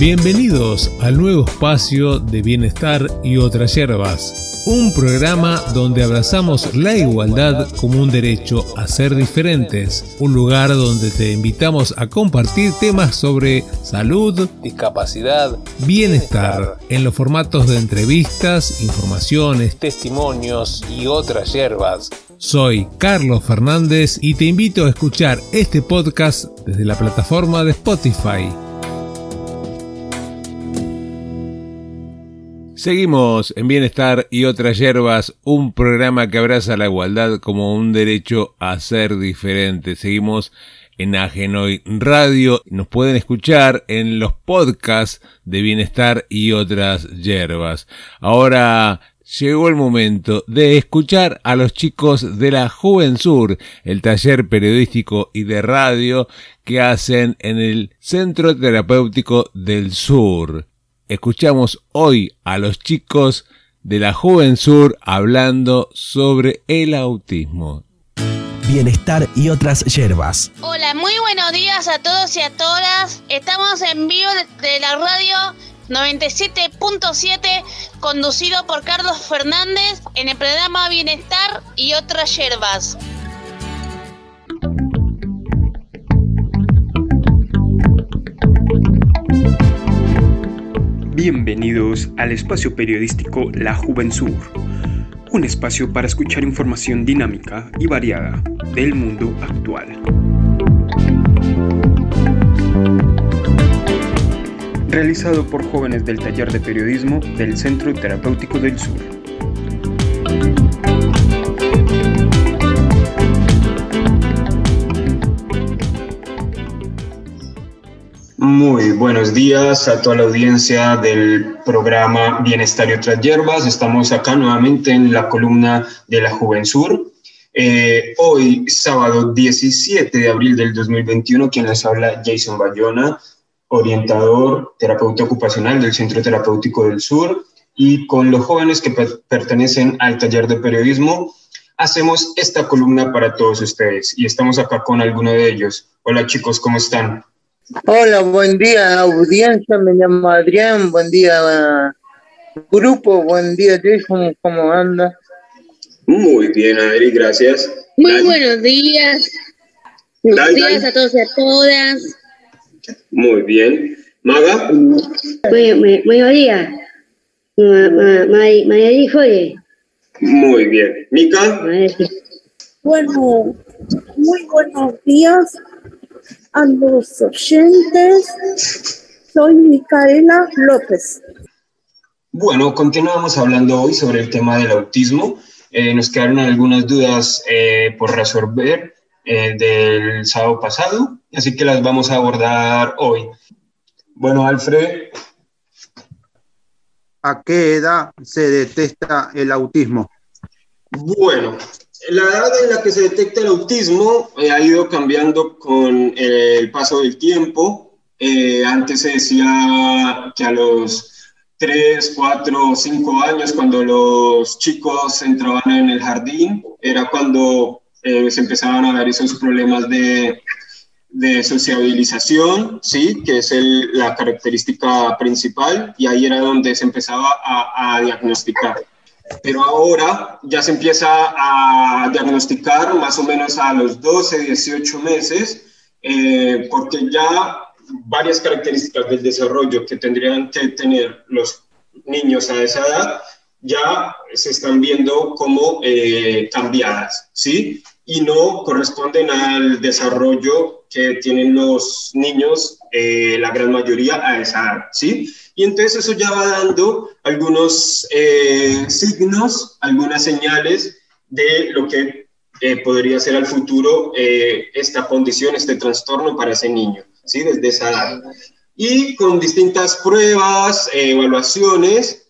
Bienvenidos al nuevo espacio de Bienestar y otras hierbas, un programa donde abrazamos la igualdad como un derecho a ser diferentes, un lugar donde te invitamos a compartir temas sobre salud, discapacidad, bienestar, en los formatos de entrevistas, informaciones, testimonios y otras hierbas. Soy Carlos Fernández y te invito a escuchar este podcast desde la plataforma de Spotify. Seguimos en Bienestar y otras hierbas, un programa que abraza la igualdad como un derecho a ser diferente. Seguimos en Agenoy Radio. Nos pueden escuchar en los podcasts de Bienestar y otras hierbas. Ahora llegó el momento de escuchar a los chicos de la Sur, el taller periodístico y de radio que hacen en el Centro Terapéutico del Sur. Escuchamos hoy a los chicos de la Sur hablando sobre el autismo. Bienestar y otras hierbas. Hola, muy buenos días a todos y a todas. Estamos en vivo de la radio 97.7 conducido por Carlos Fernández en el programa Bienestar y otras hierbas. Bienvenidos al espacio periodístico La Juventud, un espacio para escuchar información dinámica y variada del mundo actual. Realizado por jóvenes del taller de periodismo del Centro Terapéutico del Sur. Muy buenos días a toda la audiencia del programa Bienestar y otras hierbas. Estamos acá nuevamente en la columna de la Juvensur. Eh, hoy, sábado 17 de abril del 2021, quien les habla Jason Bayona, orientador, terapeuta ocupacional del Centro Terapéutico del Sur, y con los jóvenes que pertenecen al taller de periodismo, hacemos esta columna para todos ustedes y estamos acá con alguno de ellos. Hola chicos, ¿cómo están? Hola, buen día audiencia, me llamo Adrián, buen día grupo, buen día Jason, ¿cómo anda? Muy bien, Adri, gracias. Muy buenos días. Buenos días a todos y a todas. Muy bien. Maga. Muy, buenos días. María Joye. Muy bien. Mica. Bueno, muy buenos días a los oyentes. Soy Micaela López. Bueno, continuamos hablando hoy sobre el tema del autismo. Eh, nos quedaron algunas dudas eh, por resolver eh, del sábado pasado, así que las vamos a abordar hoy. Bueno, Alfred. ¿A qué edad se detecta el autismo? Bueno, la edad en la que se detecta el autismo eh, ha ido cambiando con eh, el paso del tiempo. Eh, antes se decía que a los 3, 4, 5 años, cuando los chicos entraban en el jardín, era cuando se empezaban a dar esos problemas de, de sociabilización, ¿sí? que es la característica principal, y ahí era donde se empezaba a, a diagnosticar pero ahora ya se empieza a diagnosticar más o menos a los 12, 18 meses, eh, porque ya varias características del desarrollo que tendrían que tener los niños a esa edad ya se están viendo como eh, cambiadas, ¿sí? Y no corresponden al desarrollo que tienen los niños, eh, la gran mayoría, a esa edad, ¿sí? Y entonces eso ya va dando algunos eh, signos, algunas señales de lo que eh, podría ser al futuro eh, esta condición, este trastorno para ese niño, ¿sí? Desde esa edad. Y con distintas pruebas, evaluaciones,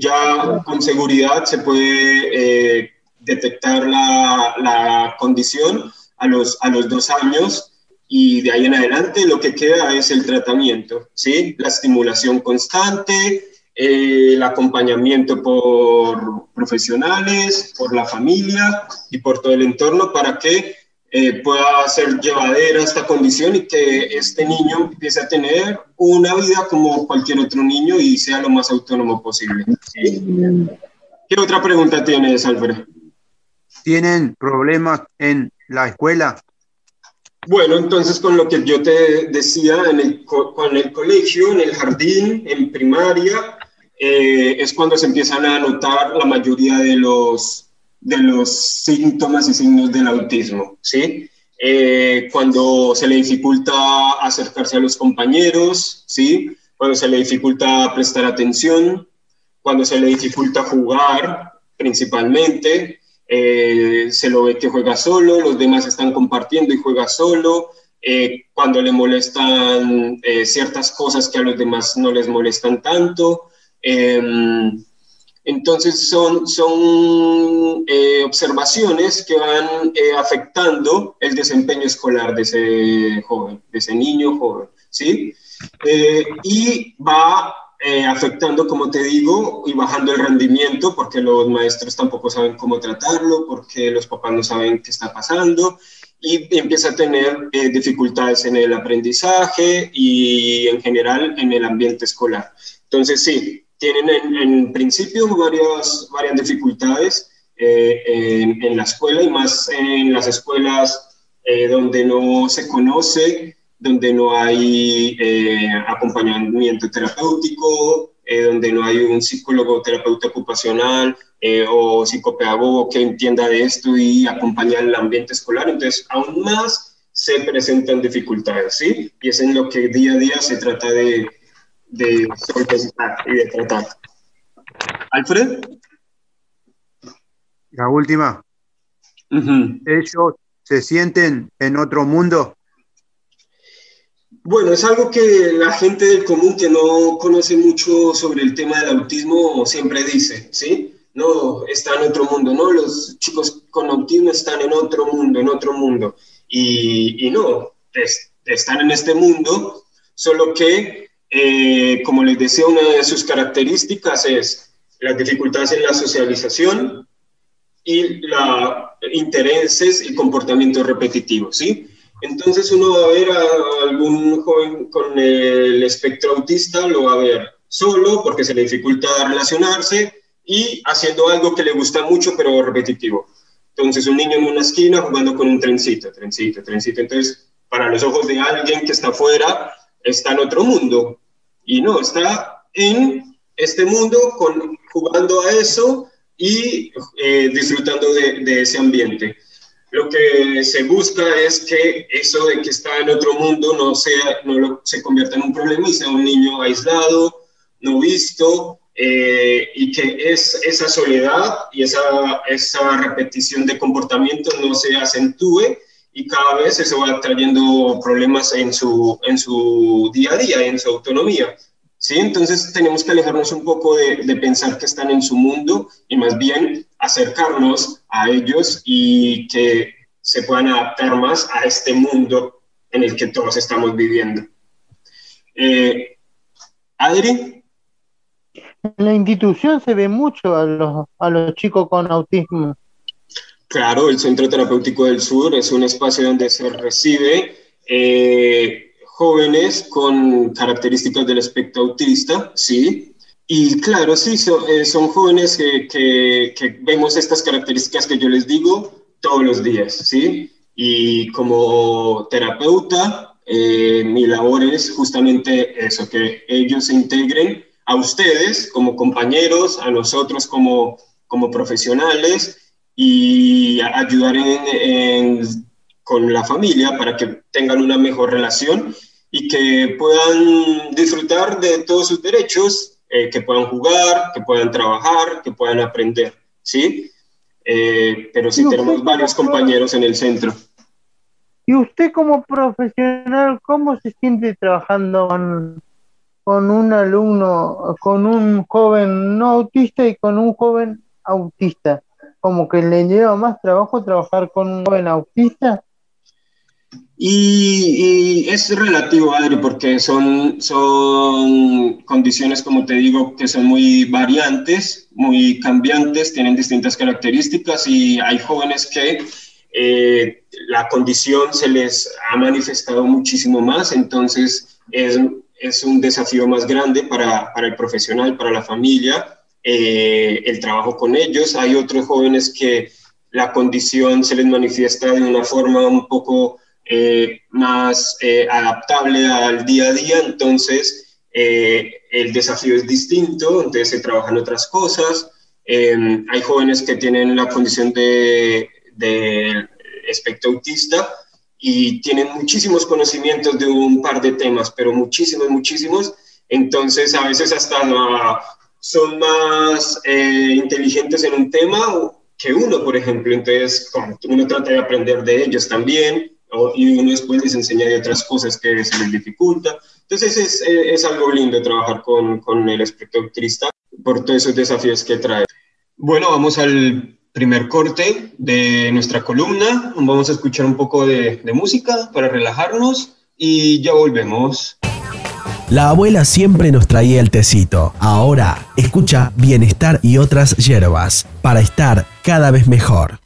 ya con seguridad se puede detectar la, la, condición a los, a los dos años y de ahí en adelante lo que queda es el tratamiento, ¿sí? La estimulación constante, eh, el acompañamiento por profesionales, por la familia y por todo el entorno para que eh, pueda ser llevadera esta condición y que este niño empiece a tener una vida como cualquier otro niño y sea lo más autónomo posible. ¿Qué otra pregunta tienes, Alfredo? ¿Tienen problemas en la escuela? Bueno, entonces con lo que yo te decía, en el, con el colegio, en el jardín, en primaria, eh, es cuando se empiezan a notar la mayoría de los, de los síntomas y signos del autismo, ¿sí? Eh, cuando se le dificulta acercarse a los compañeros, ¿sí? Cuando se le dificulta prestar atención, cuando se le dificulta jugar, principalmente, eh, se lo ve que juega solo, los demás están compartiendo y juega solo, eh, cuando le molestan eh, ciertas cosas que a los demás no les molestan tanto. Em, entonces son, son observaciones que van afectando el desempeño escolar de ese joven, de ese niño joven, ¿sí? y va eh, afectando, como te digo, y bajando el rendimiento porque los maestros tampoco saben cómo tratarlo, porque los papás no saben qué está pasando y empieza a tener eh, dificultades en el aprendizaje y en general en el ambiente escolar. Entonces, sí, tienen en, principio varias, varias dificultades eh, en, en, la escuela y más en las escuelas donde no se conoce donde no hay eh, acompañamiento terapéutico, eh, donde no hay un psicólogo terapeuta ocupacional eh, o psicopedagogo que entienda de esto y acompañe el ambiente escolar. Entonces, aún más se presentan dificultades, ¿sí? Y es en lo que día a día se trata de, de solventar y de tratar. Alfred. La última. ¿Ellos se sienten en otro mundo? Bueno, es algo que la gente del común que no conoce mucho sobre el tema del autismo siempre dice, ¿sí? No, está en otro mundo, ¿no? Los chicos con autismo están en otro mundo, en otro mundo. Y, no, están en este mundo, solo que, eh, como les decía, una de sus características es las dificultades en la socialización y los intereses y comportamientos repetitivos, ¿sí? Entonces uno va a ver a algún joven con el espectro autista, lo va a ver solo porque se le dificulta relacionarse y haciendo algo que le gusta mucho pero repetitivo. Entonces un niño en una esquina jugando con un trencito, trencito, trencito. Entonces para los ojos de alguien que está afuera está en otro mundo y no, está en este mundo con, jugando a eso y eh, disfrutando de, de ese ambiente lo que se busca es que eso de que está en otro mundo no, sea, no se convierta en un problema y sea un niño aislado, no visto, eh, y que es, esa soledad y esa, esa repetición de comportamiento no se acentúe y cada vez eso va trayendo problemas en su, en su día a día, en su autonomía. ¿sí? Entonces tenemos que alejarnos un poco de, de, pensar que están en su mundo y más bien acercarnos a ellos y que se puedan adaptar más a este mundo en el que todos estamos viviendo. Eh, Adri. En la institución se ve mucho a los, a los chicos con autismo. Claro, el Centro Terapéutico del Sur es un espacio donde se recibe eh, jóvenes con características del espectro autista, ¿sí? Y claro, sí, eh, son jóvenes que, que, vemos estas características que yo les digo todos los días, ¿sí? Y como terapeuta, eh, mi labor es justamente eso, que ellos se integren a ustedes como compañeros, a nosotros como, como profesionales y ayudar en con la familia para que tengan una mejor relación y que puedan disfrutar de todos sus derechos, eh, que puedan jugar, que puedan trabajar, que puedan aprender, ¿sí? Eh, pero sí tenemos varios compañeros en el centro. ¿Y usted como profesional, cómo se siente trabajando con, con un alumno, con un joven no autista y con un joven autista? ¿Como que le lleva más trabajo trabajar con un joven autista? Y, es relativo, Adri, porque son, son condiciones, como te digo, que son muy variantes, muy cambiantes, tienen distintas características y hay jóvenes que eh, la condición se les ha manifestado muchísimo más, entonces es, es un desafío más grande para, para, el profesional, para la familia, eh, el trabajo con ellos. Hay otros jóvenes que la condición se les manifiesta de una forma un poco eh, más adaptable al día a día, entonces el desafío es distinto, entonces se trabajan otras cosas. hay jóvenes que tienen la condición de del espectro autista y tienen muchísimos conocimientos de un par de temas, pero muchísimos, muchísimos. Entonces, a veces hasta son más eh, inteligentes en un tema que uno, por ejemplo. Entonces, uno trata de aprender de ellos también y uno después les enseña de otras cosas que se les dificulta. Entonces, es, es algo lindo trabajar con, con el espectro autista por todos esos desafíos que trae. Bueno, vamos al primer corte de nuestra columna. Vamos a escuchar un poco de, de, música para relajarnos y ya volvemos. La abuela siempre nos traía el tecito. Ahora escucha Bienestar y otras hierbas para estar cada vez mejor.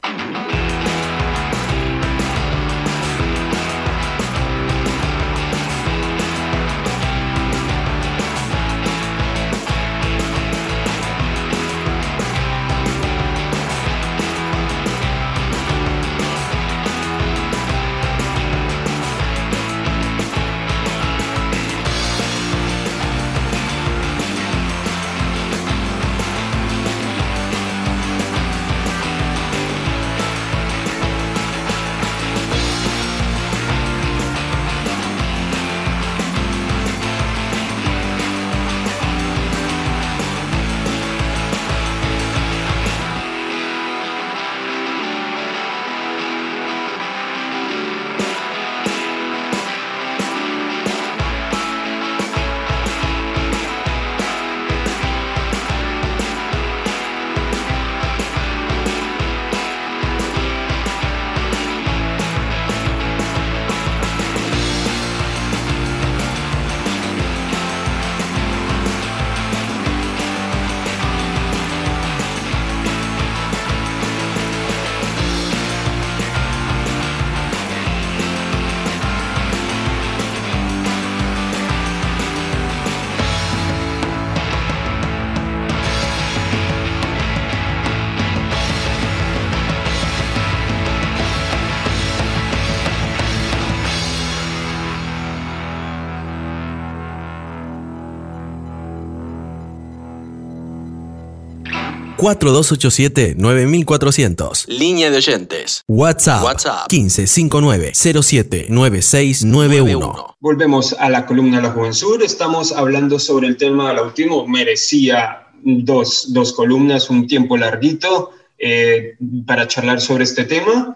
4287-9400. Línea de oyentes. WhatsApp. WhatsApp. 1559-079691. Volvemos a la columna de la Juventud. Estamos hablando sobre el tema del autismo. Merecía dos, dos columnas, un tiempo larguito eh, para charlar sobre este tema.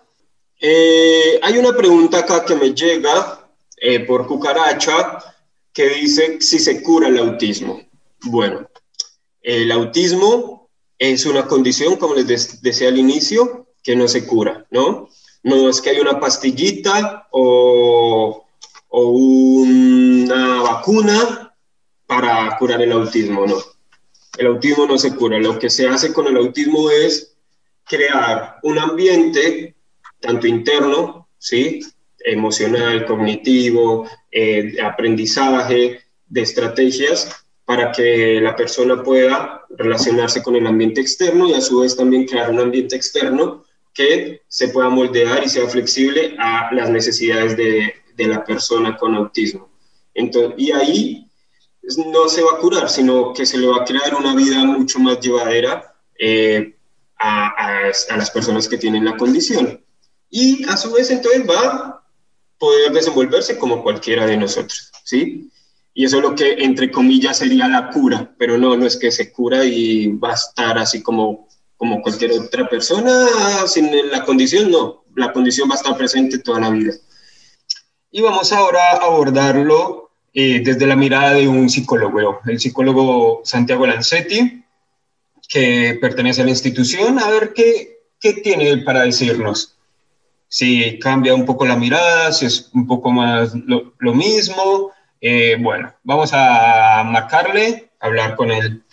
Eh, hay una pregunta acá que me llega eh, por cucaracha que dice si se cura el autismo. Bueno, el autismo es una condición, como les decía al inicio, que no se cura, ¿no? No es que hay una pastillita o, o una vacuna para curar el autismo, no. El autismo no se cura. Lo que se hace con el autismo es crear un ambiente, tanto interno, ¿sí? emocional, cognitivo, eh, aprendizaje, de estrategias, para que la persona pueda relacionarse con el ambiente externo y a su vez también crear un ambiente externo que se pueda moldear y sea flexible a las necesidades de, de la persona con autismo. Entonces, y ahí no se va a curar, sino que se le va a crear una vida mucho más llevadera eh, a, a, a, las personas que tienen la condición. Y a su vez entonces va a poder desenvolverse como cualquiera de nosotros, ¿sí? Y eso es lo que, entre comillas, sería la cura, pero no, no es que se cura y va a estar así como, como cualquier otra persona sin la condición, no, la condición va a estar presente toda la vida. Y vamos ahora a abordarlo eh, desde la mirada de un psicólogo, el psicólogo Santiago Lancetti, que pertenece a la institución, a ver qué, qué tiene él para decirnos. Si cambia un poco la mirada, si es un poco más lo, lo mismo, eh, bueno, vamos a marcarle, hablar con él.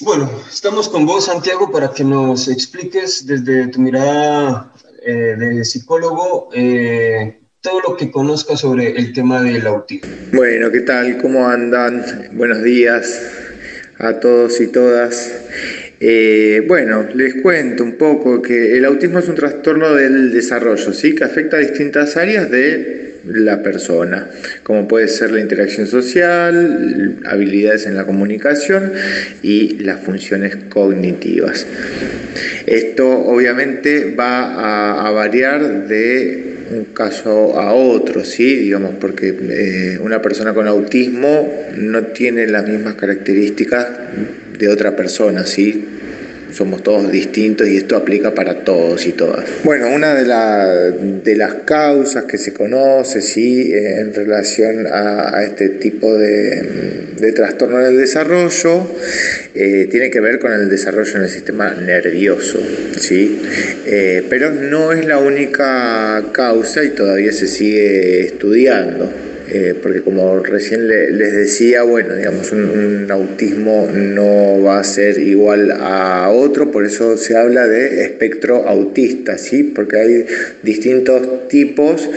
Bueno, estamos con vos, Santiago, para que nos expliques desde tu mirada eh, de psicólogo, eh, todo lo que conozca sobre el tema del autismo. Bueno, ¿qué tal? ¿Cómo andan? Buenos días a todos y todas. Eh, bueno, les cuento un poco que el autismo es un trastorno del desarrollo, ¿sí? que afecta a distintas áreas de la persona, como puede ser la interacción social, habilidades en la comunicación y las funciones cognitivas. Esto obviamente va a, variar de un caso a otro, ¿sí? Digamos, porque eh, una persona con autismo no tiene las mismas características de otra persona, ¿sí? Somos todos distintos y esto aplica para todos y todas. Bueno, una de, de las causas que se conoce ¿sí? en relación a, este tipo de, trastorno del desarrollo eh, tiene que ver con el desarrollo en el sistema nervioso, ¿sí? Eh, pero no es la única causa y todavía se sigue estudiando. Eh, porque como recién les decía, bueno, digamos, un, autismo no va a ser igual a otro, por eso se habla de espectro autista, ¿sí? Porque hay distintos tipos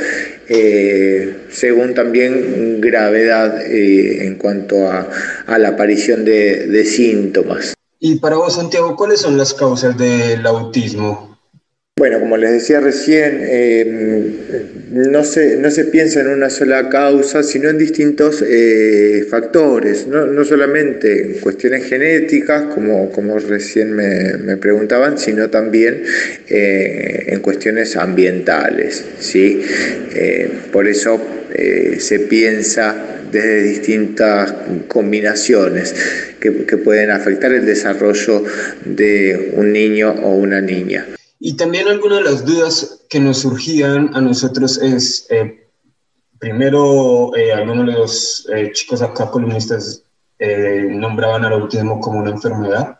eh, según también gravedad eh, en cuanto a, la aparición de, de síntomas. Y para vos, Santiago, ¿cuáles son las causas del autismo? Bueno, como les decía recién, eh, no, se, no se piensa en una sola causa, sino en distintos eh, factores, no, solamente en cuestiones genéticas, como, como recién me, preguntaban, sino también eh, en cuestiones ambientales. ¿sí? por eso se piensa desde distintas combinaciones que, que pueden afectar el desarrollo de un niño o una niña. Y también algunas de las dudas que nos surgían a nosotros es, eh, primero, eh, algunos de los eh, chicos acá columnistas nombraban al autismo como una enfermedad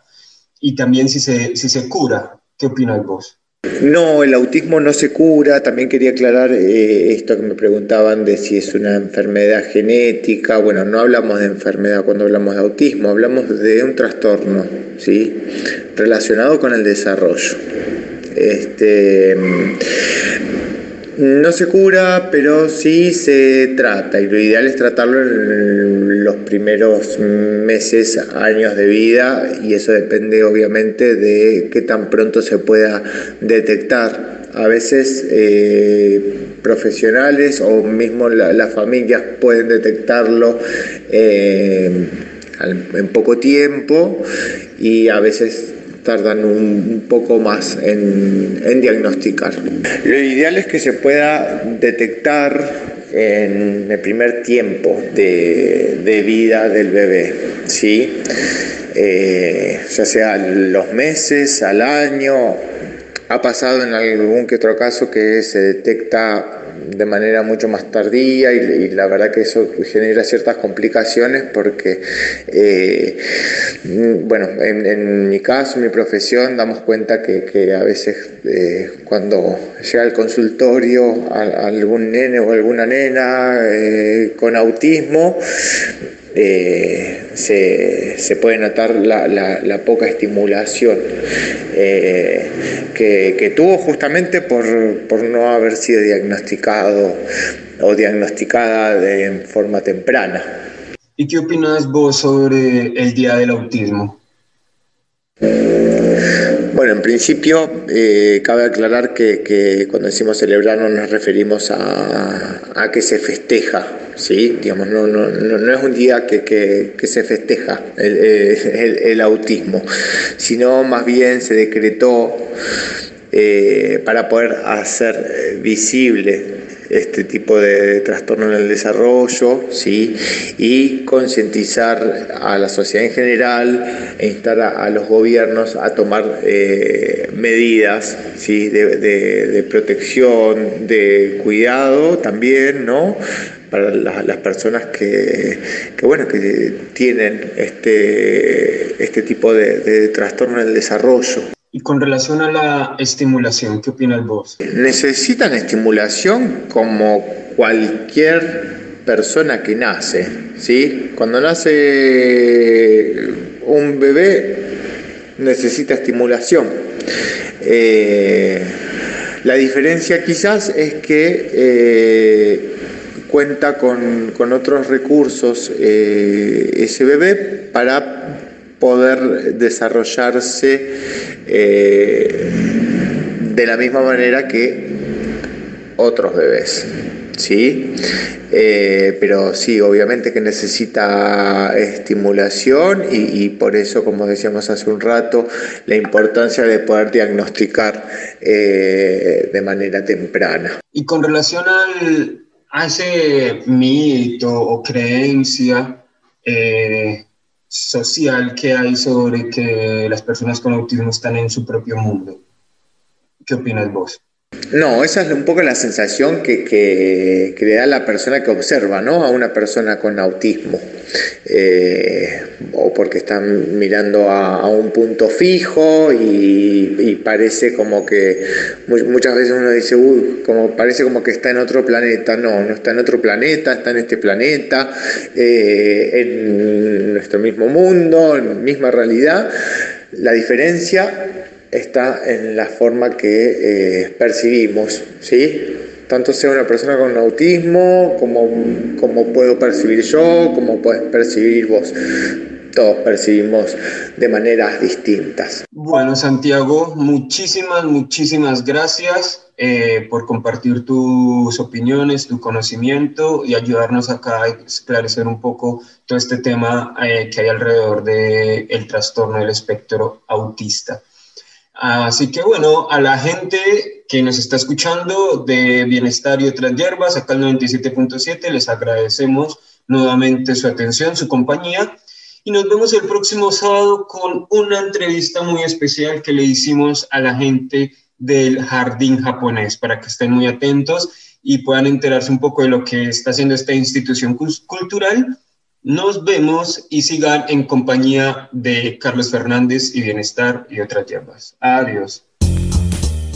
y también si se, si se cura. ¿Qué opinas vos? No, el autismo no se cura. También quería aclarar esto que me preguntaban de si es una enfermedad genética. Bueno, no hablamos de enfermedad cuando hablamos de autismo, hablamos de un trastorno, ¿sí? Relacionado con el desarrollo. Este, no se cura, pero sí se trata y lo ideal es tratarlo en los primeros meses, años de vida y eso depende obviamente de qué tan pronto se pueda detectar. A veces eh, profesionales o mismo las familias pueden detectarlo eh, en poco tiempo y a veces tardan un, poco más en, diagnosticar. Lo ideal es que se pueda detectar en el primer tiempo de, vida del bebé, ¿sí? Eh, ya sea los meses, al año. Ha pasado en algún que otro caso que se detecta de manera mucho más tardía y, la verdad que eso genera ciertas complicaciones porque, eh, bueno, en, mi caso, en mi profesión, damos cuenta que, a veces eh, cuando llega al consultorio algún nene o alguna nena eh, con autismo, eh, se, puede notar la, poca estimulación eh, que, tuvo justamente por, no haber sido diagnosticado o diagnosticada de forma temprana. ¿Y qué opinas vos sobre el Día del Autismo? Bueno, en principio eh, cabe aclarar que, cuando decimos celebrar no nos referimos a, que se festeja, ¿sí? Digamos, no, es un día que, se festeja el, autismo, sino más bien se decretó eh, para poder hacer visible este tipo de trastorno en el desarrollo, ¿sí? y concientizar a la sociedad en general e instar a, los gobiernos a tomar eh, medidas ¿sí? de, protección, de cuidado también, ¿no? para las personas que, bueno, que tienen este, este tipo de trastorno en el desarrollo. Y con relación a la estimulación, ¿qué opinas vos? Necesitan estimulación como cualquier persona que nace, ¿sí? Cuando nace un bebé necesita estimulación. Eh, La diferencia quizás es que eh, cuenta con, otros recursos eh, SBB para poder desarrollarse eh, de la misma manera que otros bebés. ¿sí? Eh, pero sí, obviamente que necesita estimulación y, por eso, como decíamos hace un rato, la importancia de poder diagnosticar eh, de manera temprana. Y con relación al, a ese mito o creencia social que hay sobre que las personas con autismo están en su propio mundo, ¿qué opinas vos? No, esa es un poco la sensación que, que, le da la persona que observa ¿no? a una persona con autismo. Eh, o porque están mirando a, un punto fijo y, parece como que muchas veces uno dice, uy, como parece como que está en otro planeta. No, no está en otro planeta, está en este planeta, eh, en nuestro mismo mundo, en la misma realidad. La diferencia está en la forma que eh, percibimos, ¿sí? Tanto sea una persona con autismo, como, como puedo percibir yo, como puedes percibir vos. Todos percibimos de maneras distintas. Bueno, Santiago, muchísimas, muchísimas gracias eh, por compartir tus opiniones, tu conocimiento y ayudarnos acá a esclarecer un poco todo este tema eh, que hay alrededor del el trastorno del espectro autista. Así que bueno, a la gente que nos está escuchando de Bienestar y otras hierbas, acá el 97.7, les agradecemos nuevamente su atención, su compañía. Y nos vemos el próximo sábado con una entrevista muy especial que le hicimos a la gente del jardín japonés, para que estén muy atentos y puedan enterarse un poco de lo que está haciendo esta institución cultural nos vemos y sigan en compañía de Carlos Fernández y Bienestar y otras hierbas. Adiós.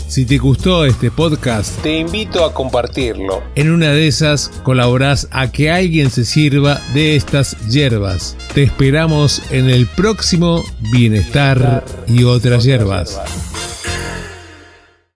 Si te gustó este podcast, te invito a compartirlo. En una de esas colaborás a que alguien se sirva de estas hierbas. Te esperamos en el próximo Bienestar y otras hierbas.